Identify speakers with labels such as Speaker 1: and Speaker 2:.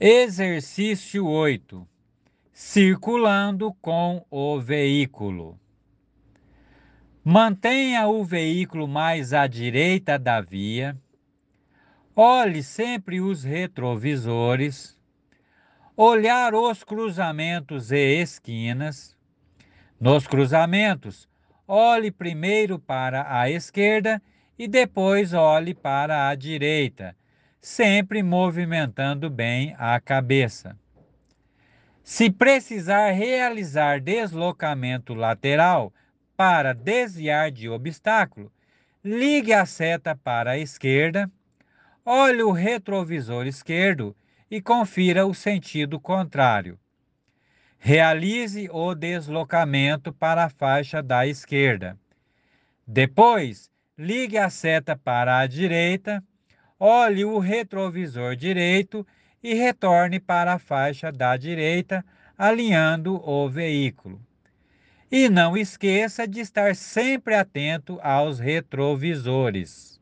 Speaker 1: Exercício 8. Circulando com o veículo. Mantenha o veículo mais à direita da via. Olhe sempre os retrovisores. Olhar os cruzamentos e esquinas. Nos cruzamentos, olhe primeiro para a esquerda e depois olhe para a direita sempre movimentando bem a cabeça. Se precisar realizar deslocamento lateral para desviar de obstáculo, ligue a seta para a esquerda, olhe o retrovisor esquerdo e confira o sentido contrário. Realize o deslocamento para a faixa da esquerda. Depois, ligue a seta para a direita olhe o retrovisor direito e retorne para a faixa da direita, alinhando o veículo. E não esqueça de estar sempre atento aos retrovisores.